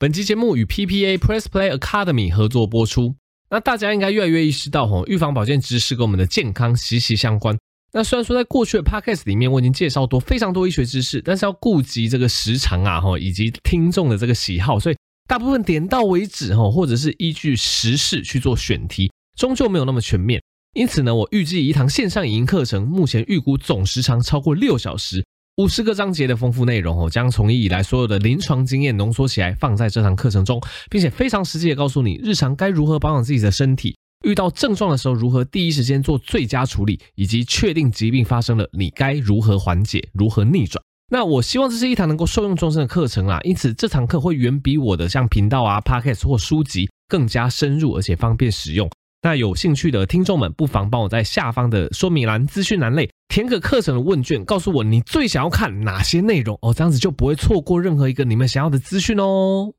本期节目与 PPA Press Play Academy 合作播出。那大家应该越来越意识到，吼，预防保健知识跟我们的健康息息相关。那虽然说在过去的 Podcast 里面我已经介绍多非常多医学知识，但是要顾及这个时长啊，吼，以及听众的这个喜好，所以大部分点到为止，吼，或者是依据时事去做选题，终究没有那么全面。因此呢，我预计一堂线上影音课程，目前预估总时长超过六小时。五十个章节的丰富内容哦，将从医以来所有的临床经验浓缩起来，放在这堂课程中，并且非常实际的告诉你日常该如何保养自己的身体，遇到症状的时候如何第一时间做最佳处理，以及确定疾病发生了你该如何缓解、如何逆转。那我希望这是一堂能够受用终身的课程啦，因此这堂课会远比我的像频道啊、Podcast 或书籍更加深入，而且方便使用。那有兴趣的听众们，不妨帮我在下方的说明栏、资讯栏内填个课程的问卷，告诉我你最想要看哪些内容哦，这样子就不会错过任何一个你们想要的资讯哦。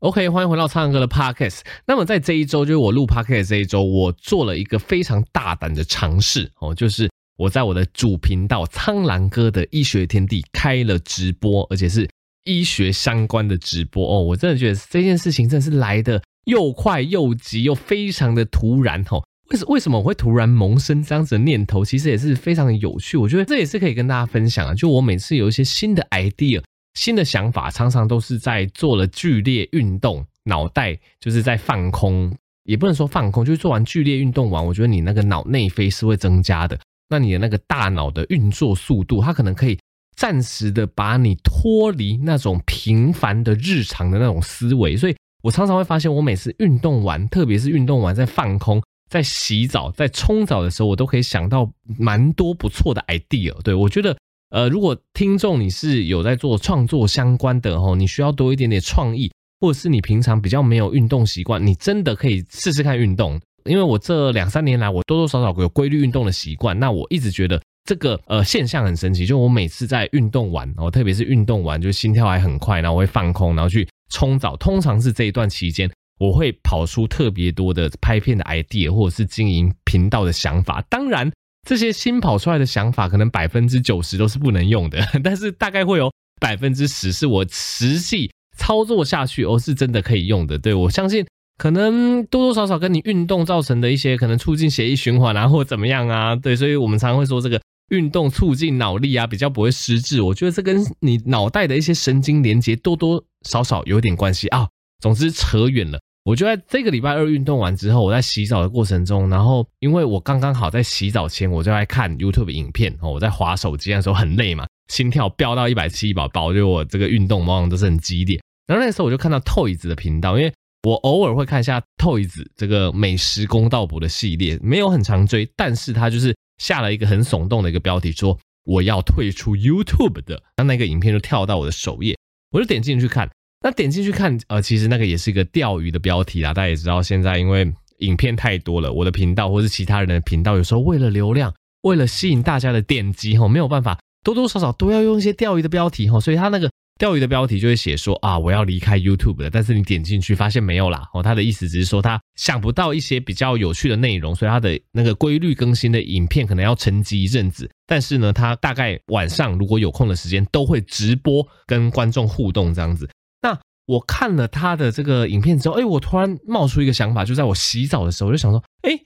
OK，欢迎回到苍蓝鸽的 Podcast。那么在这一周，就是我录 Podcast 这一周，我做了一个非常大胆的尝试哦，就是我在我的主频道苍兰哥的医学天地开了直播，而且是医学相关的直播哦。我真的觉得这件事情真的是来的。又快又急又非常的突然吼，为什为什么我会突然萌生这样子的念头？其实也是非常的有趣，我觉得这也是可以跟大家分享啊。就我每次有一些新的 idea、新的想法，常常都是在做了剧烈运动，脑袋就是在放空，也不能说放空，就是做完剧烈运动完，我觉得你那个脑内啡是会增加的，那你的那个大脑的运作速度，它可能可以暂时的把你脱离那种平凡的日常的那种思维，所以。我常常会发现，我每次运动完，特别是运动完在放空、在洗澡、在冲澡的时候，我都可以想到蛮多不错的 idea。对，我觉得，呃，如果听众你是有在做创作相关的吼，你需要多一点点创意，或者是你平常比较没有运动习惯，你真的可以试试看运动。因为我这两三年来，我多多少少有规律运动的习惯，那我一直觉得这个呃现象很神奇，就我每次在运动完，哦，特别是运动完，就心跳还很快，然后我会放空，然后去。冲澡通常是这一段期间，我会跑出特别多的拍片的 idea，或者是经营频道的想法。当然，这些新跑出来的想法，可能百分之九十都是不能用的，但是大概会有百分之十是我实际操作下去，哦，是真的可以用的。对，我相信，可能多多少少跟你运动造成的一些可能促进血液循环啊，或怎么样啊，对，所以我们常常会说这个。运动促进脑力啊，比较不会失智。我觉得这跟你脑袋的一些神经连接多多少少有点关系啊。总之扯远了。我就在这个礼拜二运动完之后，我在洗澡的过程中，然后因为我刚刚好在洗澡前，我就在看 YouTube 影片哦。我在滑手机的时候很累嘛，心跳飙到一百七，宝宝，就我这个运动往往都是很激烈。然后那时候我就看到 Toys 的频道，因为我偶尔会看一下 Toys 这个美食公道博的系列，没有很常追，但是他就是。下了一个很耸动的一个标题，说我要退出 YouTube 的，那那个影片就跳到我的首页，我就点进去看。那点进去看，呃，其实那个也是一个钓鱼的标题啦。大家也知道，现在因为影片太多了，我的频道或是其他人的频道，有时候为了流量，为了吸引大家的点击，吼，没有办法，多多少少都要用一些钓鱼的标题，吼，所以他那个。钓鱼的标题就会写说啊，我要离开 YouTube 的，但是你点进去发现没有啦。哦，他的意思只是说他想不到一些比较有趣的内容，所以他的那个规律更新的影片可能要沉寂一阵子。但是呢，他大概晚上如果有空的时间都会直播跟观众互动这样子。我看了他的这个影片之后，哎，我突然冒出一个想法，就在我洗澡的时候，我就想说，哎。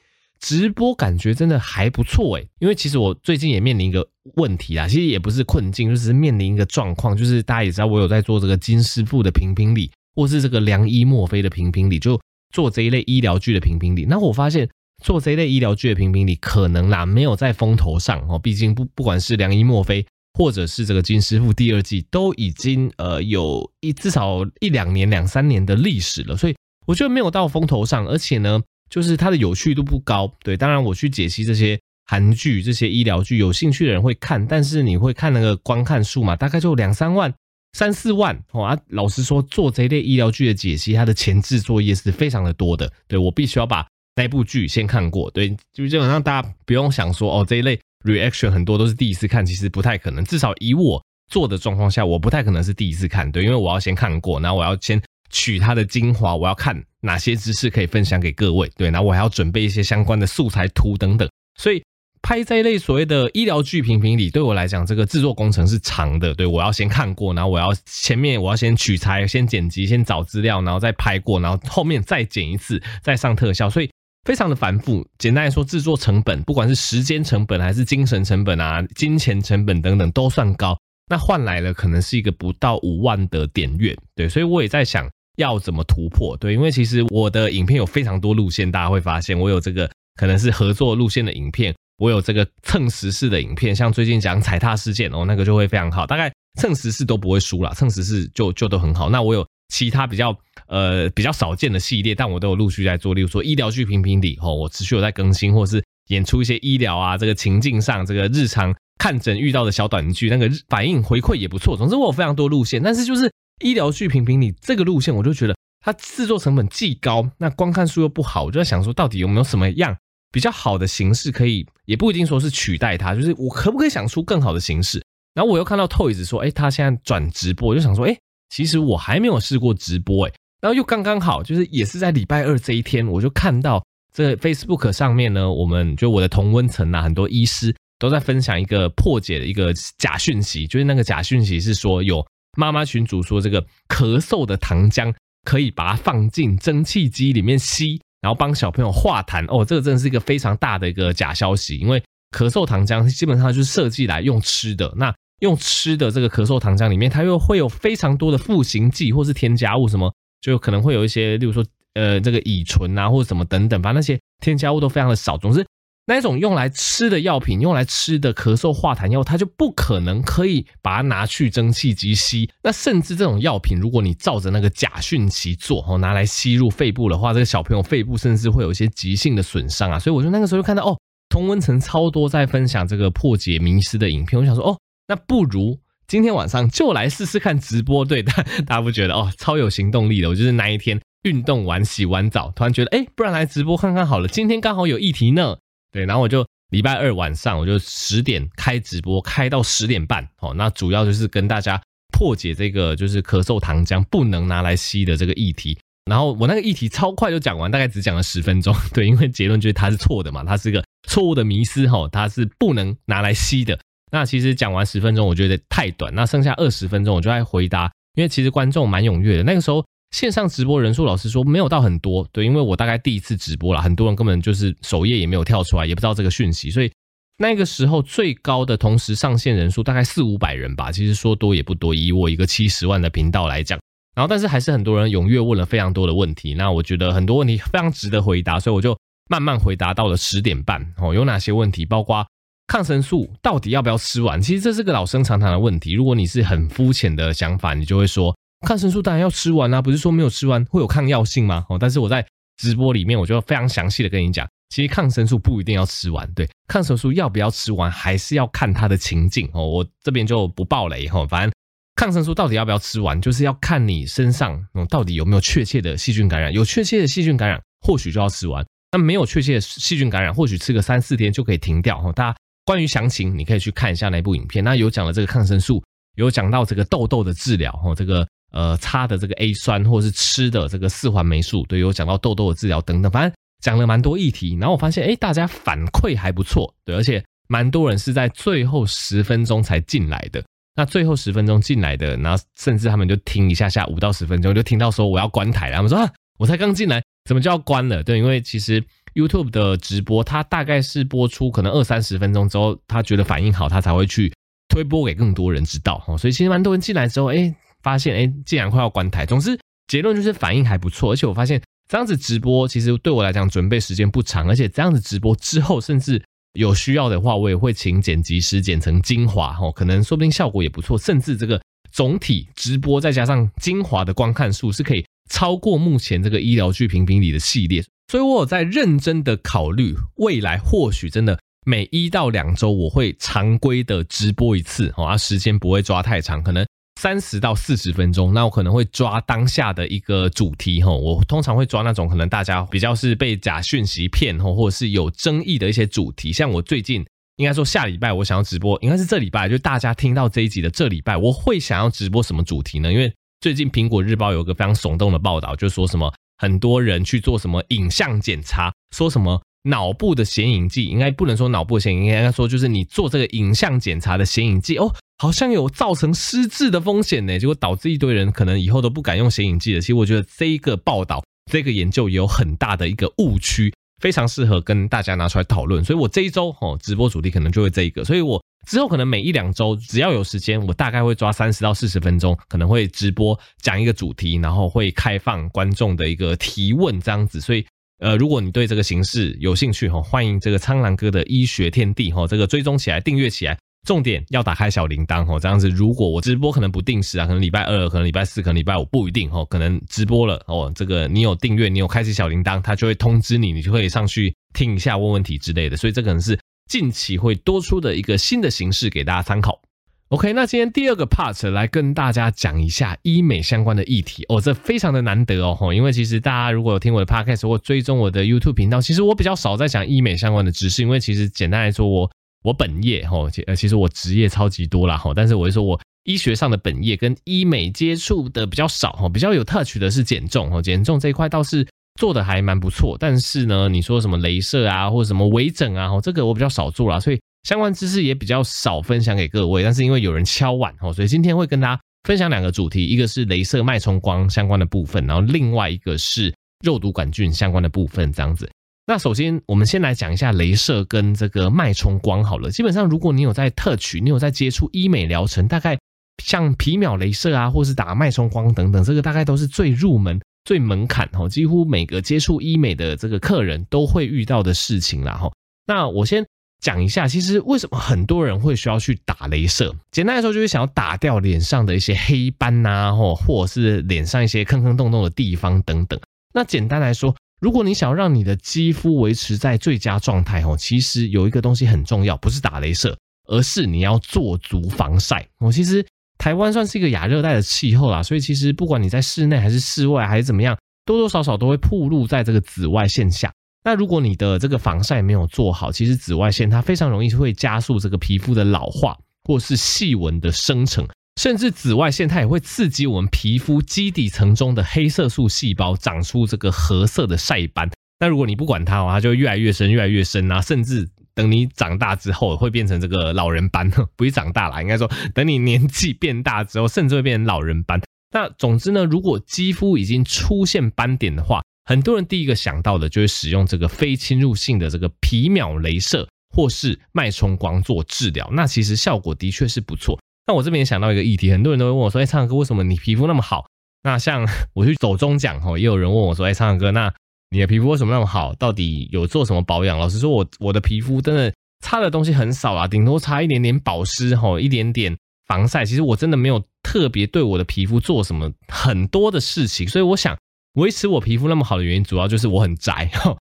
直播感觉真的还不错诶，因为其实我最近也面临一个问题啊，其实也不是困境，就是面临一个状况，就是大家也知道我有在做这个金师傅的评评理，或是这个良医莫非的评评理，就做这一类医疗剧的评评理。那我发现做这一类医疗剧的评评理，可能啦没有在风头上哦，毕竟不不管是良医莫非，或者是这个金师傅第二季，都已经呃有一至少一两年两三年的历史了，所以我觉得没有到风头上，而且呢。就是它的有趣度不高，对，当然我去解析这些韩剧、这些医疗剧，有兴趣的人会看，但是你会看那个观看数嘛，大概就两三万、三四万哦啊。老实说，做这一类医疗剧的解析，它的前置作业是非常的多的。对，我必须要把那部剧先看过，对，就基本上大家不用想说哦，这一类 reaction 很多都是第一次看，其实不太可能。至少以我做的状况下，我不太可能是第一次看，对，因为我要先看过，然后我要先。取它的精华，我要看哪些知识可以分享给各位，对，然后我还要准备一些相关的素材图等等，所以拍这一类所谓的医疗剧评评理，对我来讲，这个制作工程是长的。对，我要先看过，然后我要前面我要先取材、先剪辑、先找资料，然后再拍过，然后后面再剪一次，再上特效，所以非常的繁复。简单来说，制作成本，不管是时间成本还是精神成本啊、金钱成本等等，都算高。那换来了可能是一个不到五万的点阅。对，所以我也在想要怎么突破。对，因为其实我的影片有非常多路线，大家会发现我有这个。可能是合作路线的影片，我有这个蹭时事的影片，像最近讲踩踏事件哦，那个就会非常好，大概蹭时事都不会输啦，蹭时事就就都很好。那我有其他比较呃比较少见的系列，但我都有陆续在做，例如说医疗剧评评理哦，我持续有在更新，或是演出一些医疗啊这个情境上这个日常看诊遇到的小短剧，那个反应回馈也不错。总之我有非常多路线，但是就是医疗剧评评理这个路线，我就觉得它制作成本既高，那观看数又不好，我就在想说到底有没有什么样。比较好的形式可以，也不一定说是取代它，就是我可不可以想出更好的形式？然后我又看到 Toys 说，哎，他现在转直播，我就想说，哎，其实我还没有试过直播，哎，然后又刚刚好，就是也是在礼拜二这一天，我就看到这 Facebook 上面呢，我们就我的同温层啊，很多医师都在分享一个破解的一个假讯息，就是那个假讯息是说有妈妈群组说这个咳嗽的糖浆可以把它放进蒸汽机里面吸。然后帮小朋友化痰哦，这个真的是一个非常大的一个假消息，因为咳嗽糖浆基本上就是设计来用吃的。那用吃的这个咳嗽糖浆里面，它又会有非常多的赋形剂或是添加物，什么就可能会有一些，例如说呃这个乙醇啊或者什么等等，反正那些添加物都非常的少。总之。那一种用来吃的药品，用来吃的咳嗽化痰药，它就不可能可以把它拿去蒸汽机吸。那甚至这种药品，如果你照着那个假讯息做，哦，拿来吸入肺部的话，这个小朋友肺部甚至会有一些急性的损伤啊。所以我就那个时候就看到，哦，同温层超多在分享这个破解迷思的影片。我想说，哦，那不如今天晚上就来试试看直播。对，大大家不觉得哦，超有行动力的？我就是那一天运动完洗完澡，突然觉得，哎，不然来直播看看好了。今天刚好有议题呢。对，然后我就礼拜二晚上，我就十点开直播，开到十点半。哦，那主要就是跟大家破解这个就是咳嗽糖浆不能拿来吸的这个议题。然后我那个议题超快就讲完，大概只讲了十分钟。对，因为结论就是它是错的嘛，它是个错误的迷思，哈，它是不能拿来吸的。那其实讲完十分钟，我觉得太短。那剩下二十分钟，我就在回答，因为其实观众蛮踊跃的。那个时候。线上直播人数，老实说没有到很多，对，因为我大概第一次直播啦，很多人根本就是首页也没有跳出来，也不知道这个讯息，所以那个时候最高的同时上线人数大概四五百人吧，其实说多也不多，以我一个七十万的频道来讲，然后但是还是很多人踊跃问了非常多的问题，那我觉得很多问题非常值得回答，所以我就慢慢回答到了十点半哦，有哪些问题，包括抗生素到底要不要吃完，其实这是个老生常谈的问题，如果你是很肤浅的想法，你就会说。抗生素当然要吃完啊，不是说没有吃完会有抗药性吗？哦，但是我在直播里面我就非常详细的跟你讲，其实抗生素不一定要吃完，对，抗生素要不要吃完还是要看它的情境哦。我这边就不爆雷哈，反正抗生素到底要不要吃完，就是要看你身上到底有没有确切的细菌感染，有确切的细菌感染或许就要吃完，那没有确切的细菌感染，或许吃个三四天就可以停掉哈。大家关于详情你可以去看一下那部影片，那有讲了这个抗生素，有讲到这个痘痘的治疗哦，这个。呃，擦的这个 A 酸，或是吃的这个四环霉素，对，有讲到痘痘的治疗等等，反正讲了蛮多议题。然后我发现，哎，大家反馈还不错，对，而且蛮多人是在最后十分钟才进来的。那最后十分钟进来的，然后甚至他们就听一下下五到十分钟，就听到说我要关台了。他们说啊，我才刚进来，怎么就要关了？对，因为其实 YouTube 的直播，它大概是播出可能二三十分钟之后，他觉得反应好，他才会去推播给更多人知道。哦，所以其实蛮多人进来之后，哎。发现哎，竟然快要关台。总之结论就是反应还不错，而且我发现这样子直播其实对我来讲准备时间不长，而且这样子直播之后，甚至有需要的话，我也会请剪辑师剪成精华哦，可能说不定效果也不错，甚至这个总体直播再加上精华的观看数是可以超过目前这个医疗剧评评里的系列，所以我有在认真的考虑未来或许真的每一到两周我会常规的直播一次哦，啊时间不会抓太长，可能。三十到四十分钟，那我可能会抓当下的一个主题哈，我通常会抓那种可能大家比较是被假讯息骗哈，或者是有争议的一些主题。像我最近应该说下礼拜我想要直播，应该是这礼拜，就大家听到这一集的这礼拜，我会想要直播什么主题呢？因为最近苹果日报有个非常耸动的报道，就说什么很多人去做什么影像检查，说什么脑部的显影剂，应该不能说脑部显影，应该说就是你做这个影像检查的显影剂哦，好像有造成失智的风险呢，结果导致一堆人可能以后都不敢用显影剂了。其实我觉得这一个报道，这个研究也有很大的一个误区，非常适合跟大家拿出来讨论。所以我这一周哦，直播主题可能就会这一个，所以我之后可能每一两周只要有时间，我大概会抓三十到四十分钟，可能会直播讲一个主题，然后会开放观众的一个提问这样子，所以。呃，如果你对这个形式有兴趣哈，欢迎这个苍狼哥的医学天地哈，这个追踪起来，订阅起来，重点要打开小铃铛哈，这样子，如果我直播可能不定时啊，可能礼拜二，可能礼拜四，可能礼拜五不一定哈，可能直播了哦，这个你有订阅，你有开启小铃铛，它就会通知你，你就可以上去听一下，问问题之类的，所以这可能是近期会多出的一个新的形式给大家参考。OK，那今天第二个 part 来跟大家讲一下医美相关的议题哦，这非常的难得哦，因为其实大家如果有听我的 podcast 或追踪我的 YouTube 频道，其实我比较少在讲医美相关的知识，因为其实简单来说，我我本业哈，呃，其实我职业超级多啦哈，但是我就说我医学上的本业跟医美接触的比较少哈，比较有 touch 的是减重哈，减重这一块倒是做的还蛮不错，但是呢，你说什么镭射啊或者什么微整啊，这个我比较少做啦，所以。相关知识也比较少分享给各位，但是因为有人敲碗哦，所以今天会跟大家分享两个主题，一个是镭射脉冲光相关的部分，然后另外一个是肉毒杆菌相关的部分，这样子。那首先我们先来讲一下镭射跟这个脉冲光好了。基本上如果你有在特许，你有在接触医美疗程，大概像皮秒镭射啊，或是打脉冲光等等，这个大概都是最入门、最门槛哦，几乎每个接触医美的这个客人都会遇到的事情啦哈。那我先。讲一下，其实为什么很多人会需要去打雷射？简单来说，就是想要打掉脸上的一些黑斑呐，或或者是脸上一些坑坑洞洞的地方等等。那简单来说，如果你想要让你的肌肤维持在最佳状态，哦，其实有一个东西很重要，不是打雷射，而是你要做足防晒。我，其实台湾算是一个亚热带的气候啦，所以其实不管你在室内还是室外还是怎么样，多多少少都会暴露在这个紫外线下。那如果你的这个防晒没有做好，其实紫外线它非常容易会加速这个皮肤的老化，或是细纹的生成，甚至紫外线它也会刺激我们皮肤基底层中的黑色素细胞长出这个褐色的晒斑。那如果你不管它，它就越来越深，越来越深啊，甚至等你长大之后会变成这个老人斑，不是长大啦，应该说等你年纪变大之后，甚至会变成老人斑。那总之呢，如果肌肤已经出现斑点的话，很多人第一个想到的就是使用这个非侵入性的这个皮秒镭射或是脉冲光做治疗，那其实效果的确是不错。那我这边也想到一个议题，很多人都会问我说：“哎，苍蓝鸽，为什么你皮肤那么好？”那像我去走中奖吼，也有人问我说：“哎，苍蓝鸽，那你的皮肤为什么那么好？到底有做什么保养？”老实说，我我的皮肤真的差的东西很少啊，顶多差一点点保湿吼，一点点防晒。其实我真的没有特别对我的皮肤做什么很多的事情，所以我想。维持我皮肤那么好的原因，主要就是我很宅，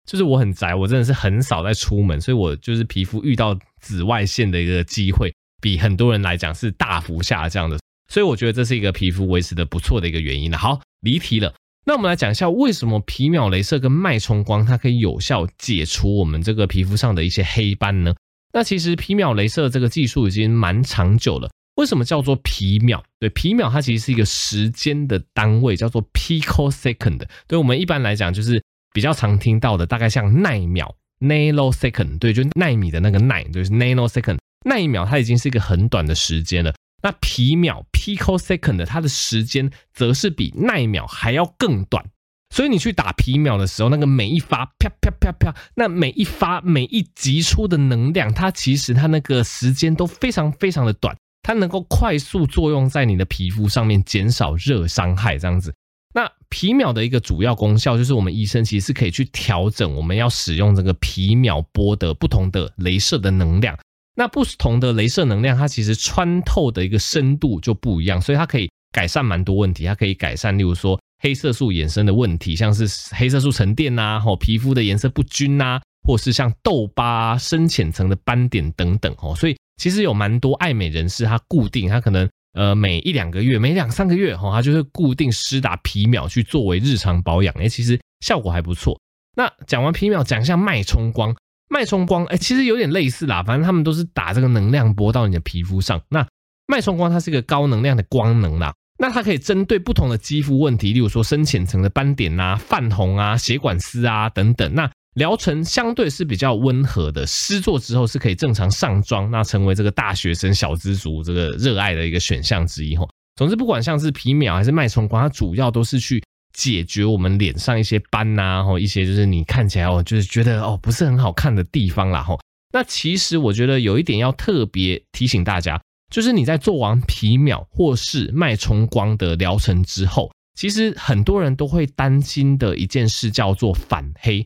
就是我很宅，我真的是很少在出门，所以我就是皮肤遇到紫外线的一个机会，比很多人来讲是大幅下降的，所以我觉得这是一个皮肤维持的不错的一个原因了。好，离题了，那我们来讲一下为什么皮秒雷射跟脉冲光它可以有效解除我们这个皮肤上的一些黑斑呢？那其实皮秒雷射这个技术已经蛮长久了。为什么叫做皮秒？对，皮秒它其实是一个时间的单位，叫做 picosecond。对，我们一般来讲就是比较常听到的，大概像奈秒 （nanosecond）。对，就奈米的那个奈，就是 nanosecond。奈秒它已经是一个很短的时间了。那皮秒 picosecond 它的时间则是比奈秒还要更短。所以你去打皮秒的时候，那个每一发啪啪啪啪，那每一发每一击出的能量，它其实它那个时间都非常非常的短。它能够快速作用在你的皮肤上面，减少热伤害这样子。那皮秒的一个主要功效就是，我们医生其实是可以去调整我们要使用这个皮秒波的不同的镭射的能量。那不同的镭射能量，它其实穿透的一个深度就不一样，所以它可以改善蛮多问题。它可以改善，例如说黑色素衍生的问题，像是黑色素沉淀呐，或皮肤的颜色不均呐，或是像痘疤、深浅层的斑点等等哦，所以。其实有蛮多爱美人士，他固定他可能呃每一两个月、每两三个月哈，他就会固定施打皮秒去作为日常保养，哎，其实效果还不错。那讲完皮秒，讲一下脉冲光。脉冲光哎，其实有点类似啦，反正他们都是打这个能量波到你的皮肤上。那脉冲光它是一个高能量的光能啦，那它可以针对不同的肌肤问题，例如说深浅层的斑点呐、泛红啊、血管丝啊等等。那疗程相对是比较温和的，施作之后是可以正常上妆，那成为这个大学生小资族这个热爱的一个选项之一哈。总之，不管像是皮秒还是脉冲光，它主要都是去解决我们脸上一些斑呐，或一些就是你看起来哦，就是觉得哦不是很好看的地方啦吼。那其实我觉得有一点要特别提醒大家，就是你在做完皮秒或是脉冲光的疗程之后，其实很多人都会担心的一件事叫做反黑。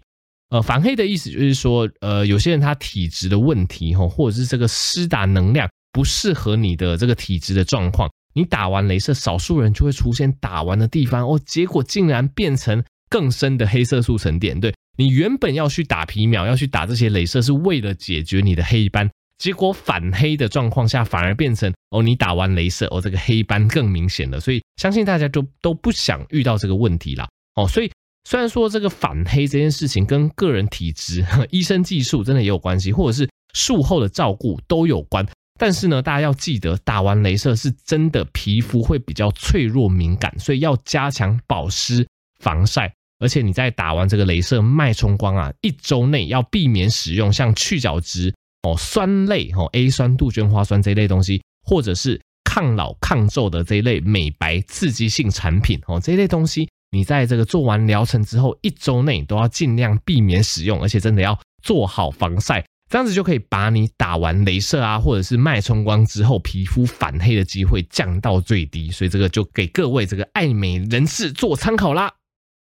呃，反黑的意思就是说，呃，有些人他体质的问题吼，或者是这个施打能量不适合你的这个体质的状况，你打完雷射，少数人就会出现打完的地方哦，结果竟然变成更深的黑色素沉淀。对，你原本要去打皮秒，要去打这些雷射，是为了解决你的黑斑，结果反黑的状况下，反而变成哦，你打完雷射，哦，这个黑斑更明显了。所以相信大家就都不想遇到这个问题啦。哦，所以。虽然说这个反黑这件事情跟个人体质、医生技术真的也有关系，或者是术后的照顾都有关，但是呢，大家要记得，打完镭射是真的皮肤会比较脆弱敏感，所以要加强保湿、防晒，而且你在打完这个镭射脉冲光啊，一周内要避免使用像去角质哦、酸类哦、A 酸、杜鹃花酸这一类东西，或者是抗老抗皱的这一类美白刺激性产品哦，这一类东西。你在这个做完疗程之后一周内都要尽量避免使用，而且真的要做好防晒，这样子就可以把你打完雷射啊，或者是脉冲光之后皮肤反黑的机会降到最低。所以这个就给各位这个爱美人士做参考啦。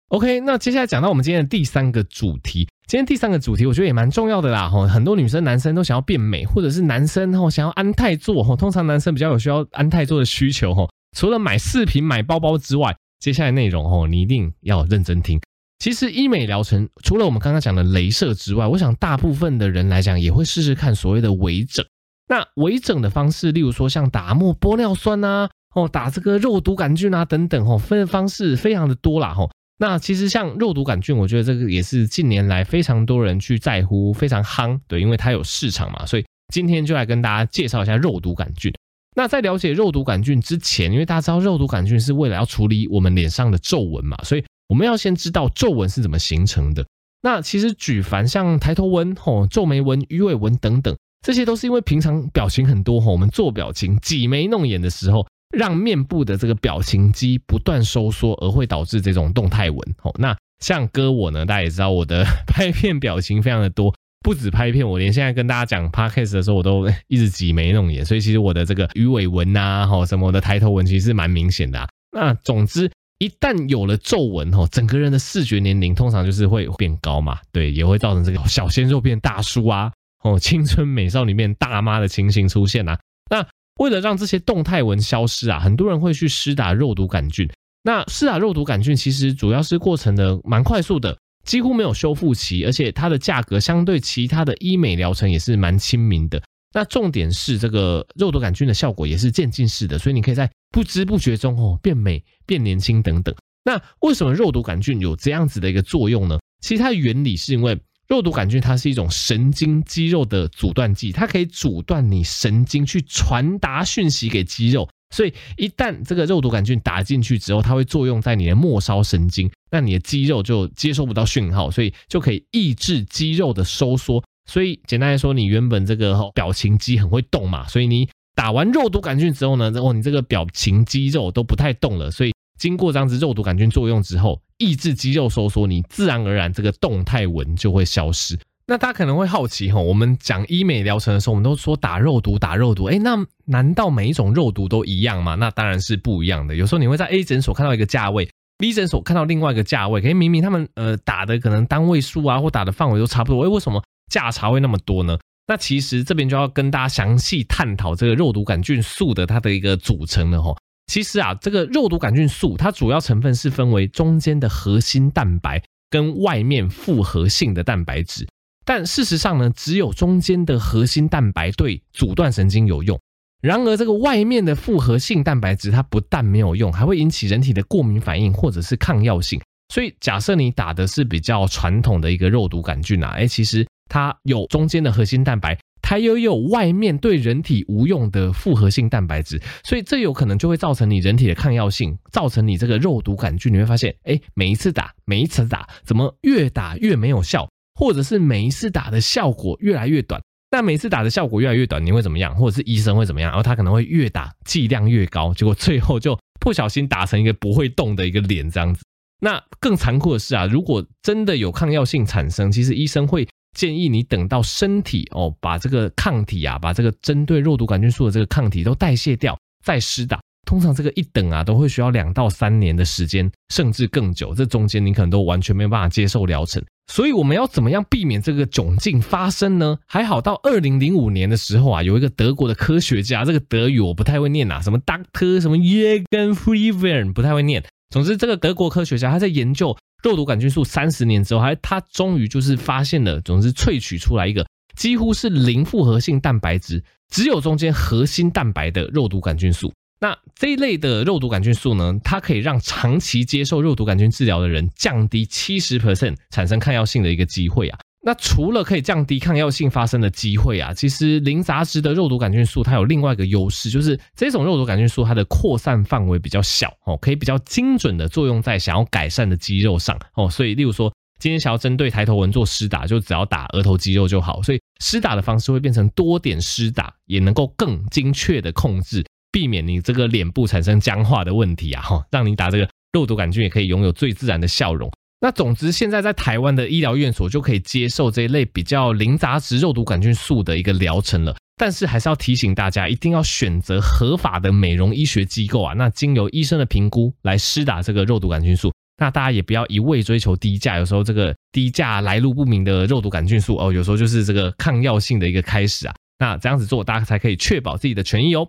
OK，那接下来讲到我们今天的第三个主题，今天第三个主题我觉得也蛮重要的啦。哈，很多女生、男生都想要变美，或者是男生哈想要安泰做哈，通常男生比较有需要安泰做的需求哈。除了买饰品、买包包之外，接下来内容哦，你一定要认真听。其实医美疗程除了我们刚刚讲的雷射之外，我想大部分的人来讲也会试试看所谓的微整。那微整的方式，例如说像打磨玻尿酸啊，哦，打这个肉毒杆菌啊等等，哦，分的方式非常的多啦，吼。那其实像肉毒杆菌，我觉得这个也是近年来非常多人去在乎，非常夯，对，因为它有市场嘛，所以今天就来跟大家介绍一下肉毒杆菌。那在了解肉毒杆菌之前，因为大家知道肉毒杆菌是为了要处理我们脸上的皱纹嘛，所以我们要先知道皱纹是怎么形成的。那其实举凡像抬头纹、吼皱眉纹、鱼尾纹等等，这些都是因为平常表情很多吼，我们做表情挤眉弄眼的时候，让面部的这个表情肌不断收缩，而会导致这种动态纹。吼，那像哥我呢，大家也知道我的 拍片表情非常的多。不止拍片，我连现在跟大家讲 podcast 的时候，我都 一直挤眉弄眼，所以其实我的这个鱼尾纹呐，吼什么的抬头纹，其实是蛮明显的啊。那总之，一旦有了皱纹，哦，整个人的视觉年龄通常就是会变高嘛，对，也会造成这个小鲜肉变大叔啊，哦，青春美少女变大妈的情形出现啊。那为了让这些动态纹消失啊，很多人会去施打肉毒杆菌。那施打肉毒杆菌其实主要是过程的蛮快速的。几乎没有修复期，而且它的价格相对其他的医美疗程也是蛮亲民的。那重点是这个肉毒杆菌的效果也是渐进式的，所以你可以在不知不觉中哦变美、变年轻等等。那为什么肉毒杆菌有这样子的一个作用呢？其实它的原理是因为肉毒杆菌它是一种神经肌肉的阻断剂，它可以阻断你神经去传达讯息给肌肉。所以一旦这个肉毒杆菌打进去之后，它会作用在你的末梢神经，那你的肌肉就接收不到讯号，所以就可以抑制肌肉的收缩。所以简单来说，你原本这个表情肌很会动嘛，所以你打完肉毒杆菌之后呢，哦，你这个表情肌肉都不太动了。所以经过这样子肉毒杆菌作用之后，抑制肌肉收缩，你自然而然这个动态纹就会消失。那大家可能会好奇哈，我们讲医美疗程的时候，我们都说打肉毒，打肉毒，诶，那难道每一种肉毒都一样吗？那当然是不一样的。有时候你会在 A 诊所看到一个价位，B 诊所看到另外一个价位，可是明明他们呃打的可能单位数啊，或打的范围都差不多，诶，为什么价差会那么多呢？那其实这边就要跟大家详细探讨这个肉毒杆菌素的它的一个组成了哈。其实啊，这个肉毒杆菌素它主要成分是分为中间的核心蛋白跟外面复合性的蛋白质。但事实上呢，只有中间的核心蛋白对阻断神经有用。然而，这个外面的复合性蛋白质，它不但没有用，还会引起人体的过敏反应或者是抗药性。所以，假设你打的是比较传统的一个肉毒杆菌啊，哎，其实它有中间的核心蛋白，它又有外面对人体无用的复合性蛋白质，所以这有可能就会造成你人体的抗药性，造成你这个肉毒杆菌，你会发现，哎，每一次打，每一次打，怎么越打越没有效？或者是每一次打的效果越来越短。那每次打的效果越来越短，你会怎么样？或者是医生会怎么样？然后他可能会越打剂量越高，结果最后就不小心打成一个不会动的一个脸这样子。那更残酷的是啊，如果真的有抗药性产生，其实医生会建议你等到身体哦把这个抗体啊，把这个针对肉毒杆菌素的这个抗体都代谢掉再施打。通常这个一等啊，都会需要两到三年的时间，甚至更久。这中间你可能都完全没有办法接受疗程。所以我们要怎么样避免这个窘境发生呢？还好到二零零五年的时候啊，有一个德国的科学家，这个德语我不太会念呐，什么 Doctor 什么 Jürgen Freiberg 不太会念。总之，这个德国科学家他在研究肉毒杆菌素三十年之后，还它终于就是发现了，总之萃取出来一个几乎是零复合性蛋白质，只有中间核心蛋白的肉毒杆菌素。那这一类的肉毒杆菌素呢，它可以让长期接受肉毒杆菌治疗的人降低七十 percent 产生抗药性的一个机会啊。那除了可以降低抗药性发生的机会啊，其实零杂质的肉毒杆菌素它有另外一个优势，就是这种肉毒杆菌素它的扩散范围比较小哦，可以比较精准的作用在想要改善的肌肉上哦。所以，例如说今天想要针对抬头纹做施打，就只要打额头肌肉就好。所以施打的方式会变成多点施打，也能够更精确的控制。避免你这个脸部产生僵化的问题啊，哈，让你打这个肉毒杆菌也可以拥有最自然的笑容。那总之，现在在台湾的医疗院所就可以接受这一类比较零杂质肉毒杆菌素的一个疗程了。但是还是要提醒大家，一定要选择合法的美容医学机构啊，那经由医生的评估来施打这个肉毒杆菌素。那大家也不要一味追求低价，有时候这个低价来路不明的肉毒杆菌素哦，有时候就是这个抗药性的一个开始啊。那这样子做，大家才可以确保自己的权益哦。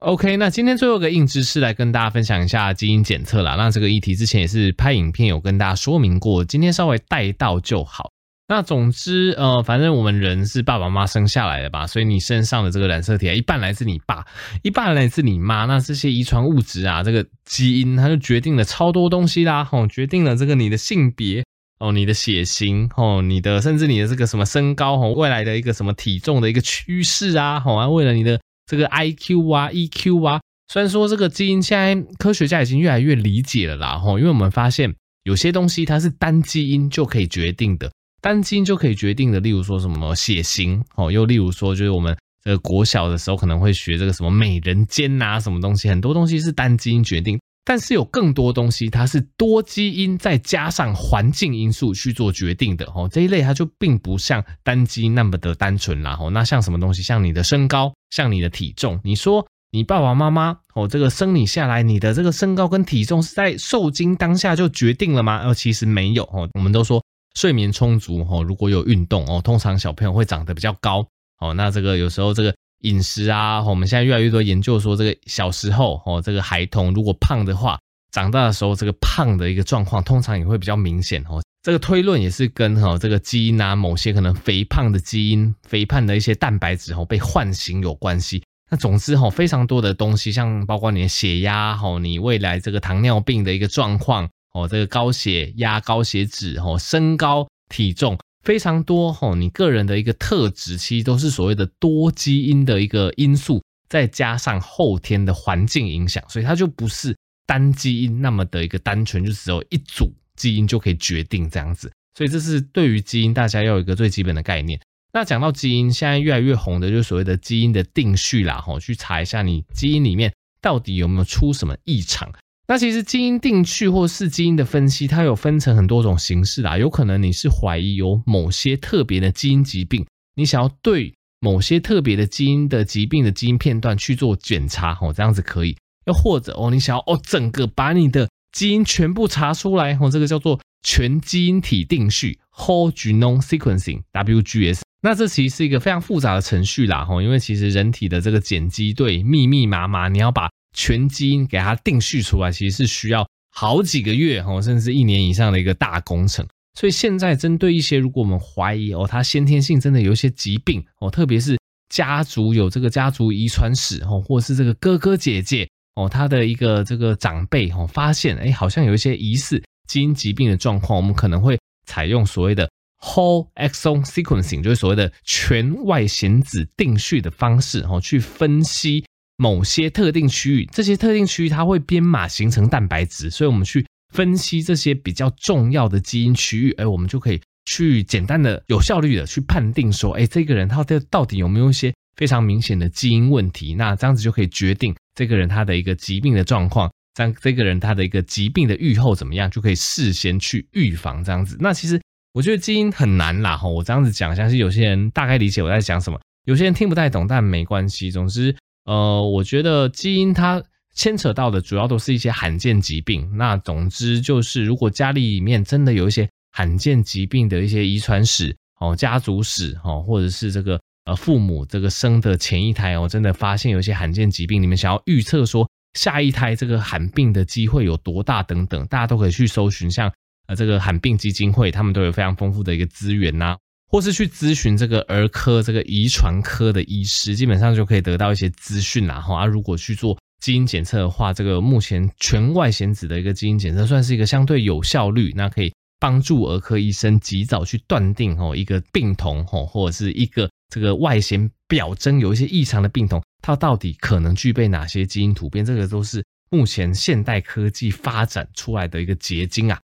OK，那今天最后一个硬知识来跟大家分享一下基因检测啦。那这个议题之前也是拍影片有跟大家说明过，今天稍微带到就好。那总之，呃，反正我们人是爸爸妈妈生下来的吧，所以你身上的这个染色体啊，一半来自你爸，一半来自你妈。那这些遗传物质啊，这个基因它就决定了超多东西啦，吼，决定了这个你的性别哦，你的血型哦，你的甚至你的这个什么身高哦，未来的一个什么体重的一个趋势啊，好啊，为了你的。这个 I Q 啊，E Q 啊，虽然说这个基因现在科学家已经越来越理解了啦，吼，因为我们发现有些东西它是单基因就可以决定的，单基因就可以决定的，例如说什么血型，哦，又例如说就是我们这个国小的时候可能会学这个什么美人尖呐，什么东西，很多东西是单基因决定，但是有更多东西它是多基因再加上环境因素去做决定的，哦，这一类它就并不像单基因那么的单纯啦，吼，那像什么东西，像你的身高。像你的体重，你说你爸爸妈妈哦，这个生你下来，你的这个身高跟体重是在受精当下就决定了吗？呃，其实没有哦。我们都说睡眠充足哦，如果有运动哦，通常小朋友会长得比较高哦。那这个有时候这个饮食啊，我们现在越来越多研究说，这个小时候哦，这个孩童如果胖的话，长大的时候这个胖的一个状况，通常也会比较明显哦。这个推论也是跟哈这个基因啊，某些可能肥胖的基因、肥胖的一些蛋白质哦被唤醒有关系。那总之哈，非常多的东西，像包括你的血压哈，你未来这个糖尿病的一个状况哦，这个高血压、高血脂哦，身高、体重非常多哈，你个人的一个特质，其实都是所谓的多基因的一个因素，再加上后天的环境影响，所以它就不是单基因那么的一个单纯，就只有一组。基因就可以决定这样子，所以这是对于基因大家要有一个最基本的概念。那讲到基因，现在越来越红的就是所谓的基因的定序啦，吼，去查一下你基因里面到底有没有出什么异常。那其实基因定序或是基因的分析，它有分成很多种形式啦。有可能你是怀疑有某些特别的基因疾病，你想要对某些特别的基因的疾病的基因片段去做检查，吼，这样子可以。又或者哦，你想要哦，整个把你的基因全部查出来，哦，这个叫做全基因体定序 （Whole Genome Sequencing，WGS）。那这其实是一个非常复杂的程序啦，吼，因为其实人体的这个碱基对密密麻麻，你要把全基因给它定序出来，其实是需要好几个月，吼，甚至一年以上的一个大工程。所以现在针对一些如果我们怀疑哦，它先天性真的有一些疾病哦，特别是家族有这个家族遗传史哦，或是这个哥哥姐姐。哦，他的一个这个长辈哦，发现哎，好像有一些疑似基因疾病的状况，我们可能会采用所谓的 whole exome sequencing，就是所谓的全外显子定序的方式哦，去分析某些特定区域，这些特定区域它会编码形成蛋白质，所以我们去分析这些比较重要的基因区域，哎，我们就可以去简单的、有效率的去判定说，哎，这个人他的到底有没有一些非常明显的基因问题？那这样子就可以决定这个人他的一个疾病的状况，这样这个人他的一个疾病的预后怎么样，就可以事先去预防这样子。那其实我觉得基因很难啦，哈，我这样子讲，相信有些人大概理解我在讲什么，有些人听不太懂，但没关系。总之，呃，我觉得基因它。牵扯到的主要都是一些罕见疾病。那总之就是，如果家里面真的有一些罕见疾病的一些遗传史哦、家族史哦，或者是这个呃父母这个生的前一胎哦，真的发现有一些罕见疾病，你们想要预测说下一胎这个罕病的机会有多大等等，大家都可以去搜寻，像呃这个罕病基金会，他们都有非常丰富的一个资源呐，或是去咨询这个儿科这个遗传科的医师，基本上就可以得到一些资讯啦。哈，啊，如果去做。基因检测的话，这个目前全外显子的一个基因检测算是一个相对有效率，那可以帮助儿科医生及早去断定哦一个病童哦或者是一个这个外显表征有一些异常的病童，它到底可能具备哪些基因突变？这个都是目前现代科技发展出来的一个结晶啊。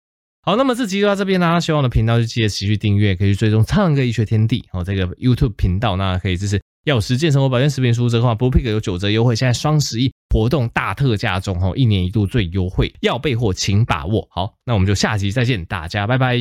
好，那么这集就到这边啦，希望我的频道就记得持续订阅，可以去追踪唱歌医学天地哦这个 YouTube 频道，那可以支持。要有实践生活保健食品输入折扣码，Bluepig 有九折优惠，现在双十一活动大特价中哦，一年一度最优惠，要备货请把握。好，那我们就下集再见，大家拜拜。